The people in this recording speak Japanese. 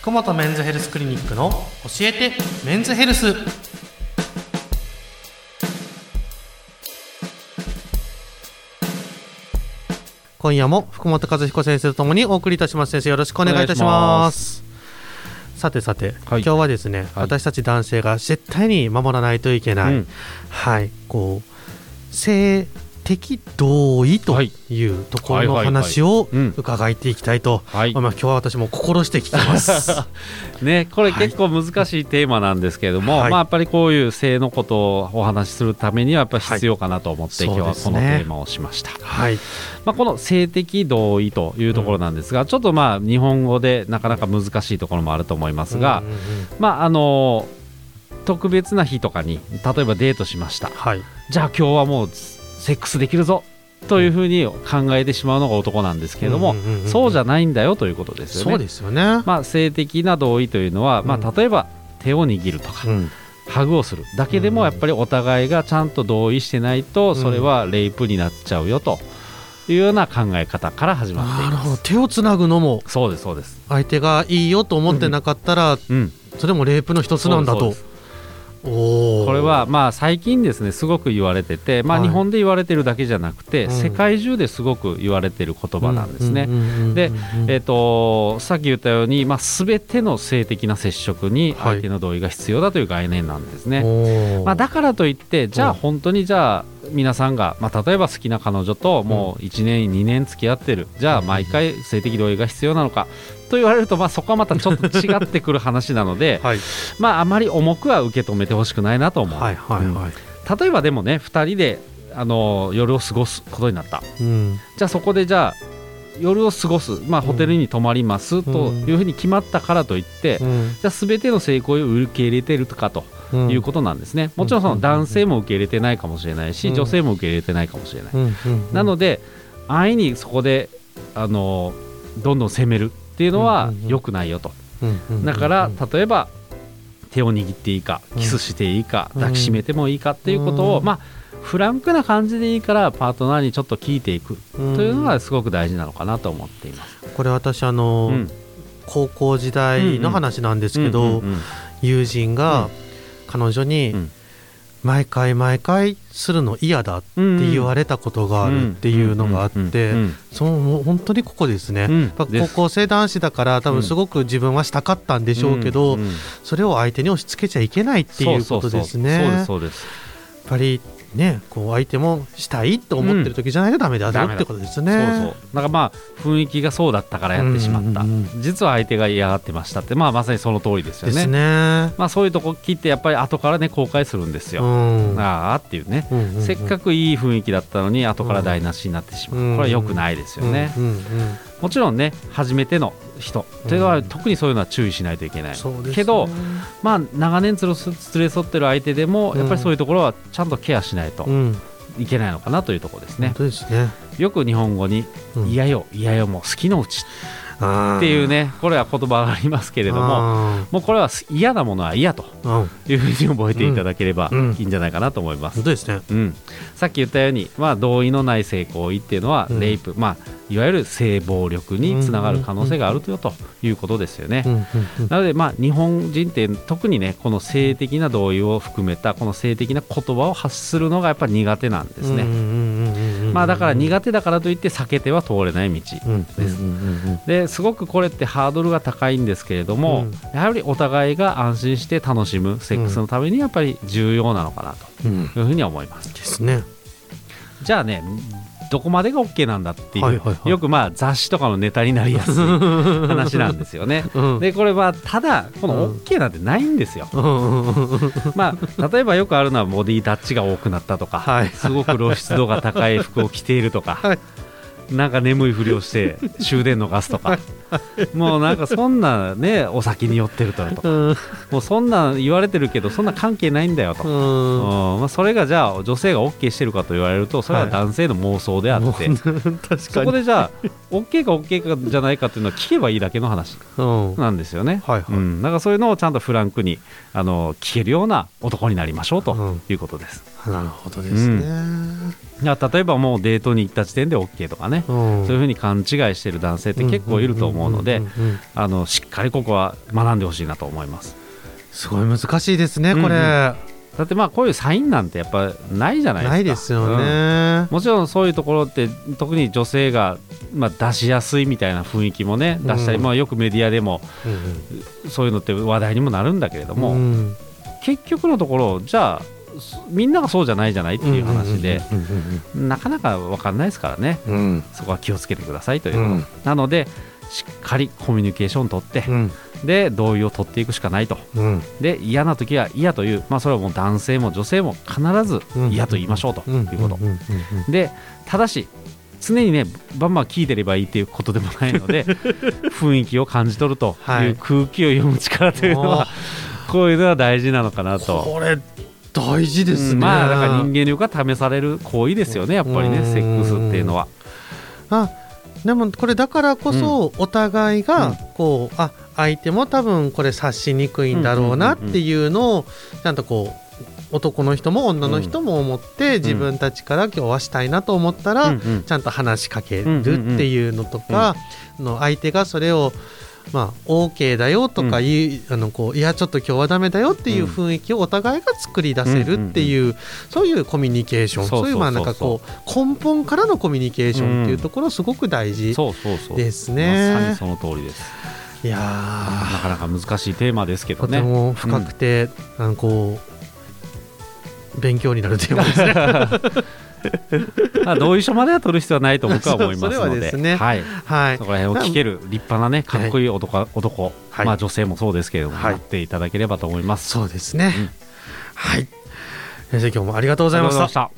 福本メンズヘルスクリニックの教えてメンズヘルス。今夜も福本和彦先生とともにお送りいたします。先生よろしくお願いいたします。さてさて、はい。今日はですね、私たち男性が絶対に守らないといけない、うん。はい。こう性的同意とはい。いうところの話をうん。伺っていきたいと、はい。まあ、今日は私も心してきてます。ね、これはい。結構難しいテーマなんですけれども、はい。まあ、やっぱりこういう性のことをお話しするためにはやっぱり必要かなと思って、はい今日はこのテーマをしました、はい、まあ、この性的同意というところなんですが、ちょっとまあ日本語でなかなか難しいところもあると思いますが、うんうんうん。まああの特別な日とかに例えばデートしました。はい、じゃあ今日はもうセックスできるぞ。というふうに考えてしまうのが男なんですけれども、うんうんうんうんそうじゃないんだよということですよね。そうですよね。まあ、性的な同意というのは、まうん。あ、例えば手を握るとか、うん。ハグをするだけでもやっぱりお互いがちゃんと同意してないとそれはレイプになっちゃうよというような考え方から始まっています。手をつなぐのもそうですそうです、相手がいいよと思ってなかったら、うん、それもレイプの一つなんだとこれはまあ最近ですねすごく言われてて、まあ、はい日本で言われてるだけじゃなくて、うん世界中ですごく言われてる言葉なんですね。でえー、とさっき言ったように、まあ、全ての性的な接触にはい相手の同意が必要だという概念なんですね。おーまあ、だからといってじゃうんあ本当にじゃあ皆さんが、まあ、例えば好きな彼女ともう1年2年付き合ってる。じゃあ毎回性的同意が必要なのか。と言われると、まあ、そこはまたちょっと違ってくる話なので、はい。まあ、あまり重くは受け止めてほしくないなと思う、はいはいはい。例えばでもね2人であの夜を過ごすことになった。うん。じゃあそこでじゃあ夜を過ごす、まあ、ホテルに泊まりますというふうに決まったからといって、うん。じゃあ全ての性行為を受け入れてるかと。うんいうことなんですね、もちろんその男性も受け入れてないかもしれないし、うん。女性も受け入れてないかもしれない、なので安易にそこであのどんどん攻めるっていうのは良くないよと、だから例えば手を握っていいかうん。キスしていいか、うん。抱きしめてもいいかっていうことを、うん。まあフランクな感じでいいからパートナーにちょっと聞いていく。というのがすごく大事なのかなと思っています。これ私あの、うん。高校時代の話なんですけど、友人がうん彼女にうん。毎回毎回するの嫌だって言われたことがあるっていうのがあってそのもう本当にここですね、うん。高校生男子だから多分すごく自分はしたかったんでしょうけど、それを相手に押し付けちゃいけないっていうことですね。そうそうそう。そうですそうです。やっぱりねこう相手もしたいと思ってる時じゃないとダメだぞうんってことですね。そうそう。なんかまあ雰囲気がそうだったからやってしまった、うんうん実は相手が嫌がってましたって、まあ、まさにその通りですよね。ね。まあ、そういうとこ切ってやっぱり後からね後悔するんですうよ、ん。ああっていうね、うんうんうん。せっかくいい雰囲気だったのに後から台無しになってしまう、うんこれは良くないですよね、うんうんうん。もちろんね初めての人。というのは、うん特にそういうのは注意しないといけない。ね。けどまあ長年連れ添ってる相手でもやっぱりそういうところはちゃんとケアしないとうん、いけないのかなというところですね。すね。よく日本語にうん「嫌よ嫌よもう好きのうち」っていうねこれは言葉がありますけれどもあもうこれは嫌なものは嫌というふうに覚えていただければうん。いいんじゃないかなと思います。うん、さっき言ったように、まあ、同意のない性行為っていうのは、うん。レイプ、まあ、いわゆる性暴力につながる可能性があるよということですよね。うん。うん。うん。なので、まあ、日本人って特にねこの性的な同意を含めたこの性的な言葉を発するのがやっぱり苦手なんですね。うんうんうんうんうんまあ、だから苦手だからといって避けては通れない道うんです。うんうんうんですごくこれってハードルが高いんですけれども、やはりお互いが安心して楽しむセックスのためにやっぱり重要なのかなうんうんというふうには思います。ですね。じゃあねどこまでが OK なんだっていう、はいはいはい。よくまあ雑誌とかのネタになりやすい 話なんですよね。うん。でこれはただこのうん OK なんてないんですよ。うん。まあ例えばよくあるのはボディタッチが多くなったとか、はい。すごく露出度が高い服を着ているとか、はいなんか眠いふりをして終電逃すとか、もうなんかそんなねお酒に酔ってるととか、うん。もうそんな言われてるけどそんな関係ないんだよと。うん。うん。まあ、それがじゃあ女性が OK してるかと言われるとそれは男性の妄想であって、確かそにこでじゃあ OK か OK かじゃないかっていうのは聞けばいいだけの話うん。なんですよね。はいはい。うん、だからそういうのをちゃんとフランクにあの聞けるような男になりましょうとうん。いうことです。なるほどですね。いや例えばもうデートに行った時点で OK とかね、うん。そういうふうに勘違いしてる男性って結構いると思思うので、しっかりここは学んでほしいなと思います。すごい難しいですねこれ、うん。うんだってまあこういうサインなんてやっぱないじゃないですか。ないですようん。ね、もちろんそういうところって特に女性が、まあ、出しやすいみたいな雰囲気もね出したり、うんまあ、よくメディアでもうんそういうのって話題にもなるんだけれども、うん。結局のところじゃあそみんながそうじゃないじゃないっていう話で、なかなか分かんないですからね。うん。うんそこは気をつけてくださいということ、うん。なのでしっかりコミュニケーションを取って、うん。で同意を取っていくしかないと。うん。で嫌な時は嫌という、まあ、それはもう男性も女性も必ず嫌と言いましょうとうん。いうこと、でただし常にねバンバン聞いてればいいっていうことでもないので 雰囲気を感じ取るとはい。いう空気を読む力というのは、こういうのは大事なのかなと。これ大事ですね、うんまあだから人間力が試される行為ですよねやっぱりねうんセックスっていうのは。あでもこれだからこそお互いがうん。こう、あ相手も多分これ察しにくいんだろうなっていうのをちゃんとこう男の人も女の人も思って自分たちから今日はしたいなと思ったら、うんうん。ちゃんと話しかけるっていうのとか、の相手がそれをまあ OK だよとかいう、あのこういやちょっと今日はダメだよっていう雰囲気をお互いが作り出せるっていう、そういうコミュニケーション。そういうまあなんかこう根本からのコミュニケーションっていうところすごく大事、そうそうそう。ですね。まさにその通りです。いやなーかなか難しいテーマですけどとてねも深くて、あのこう勉強になるテーマですね。まあ同意書までは取る必要はないと僕は思いますので。ね。はい。はい。そこら辺を聞ける立派なねかっこいい男,、男。はい。まあ女性もそうですけれども、はい。なっていただければと思います。そうですね。うん。はい。先生今日もありがとうございま。した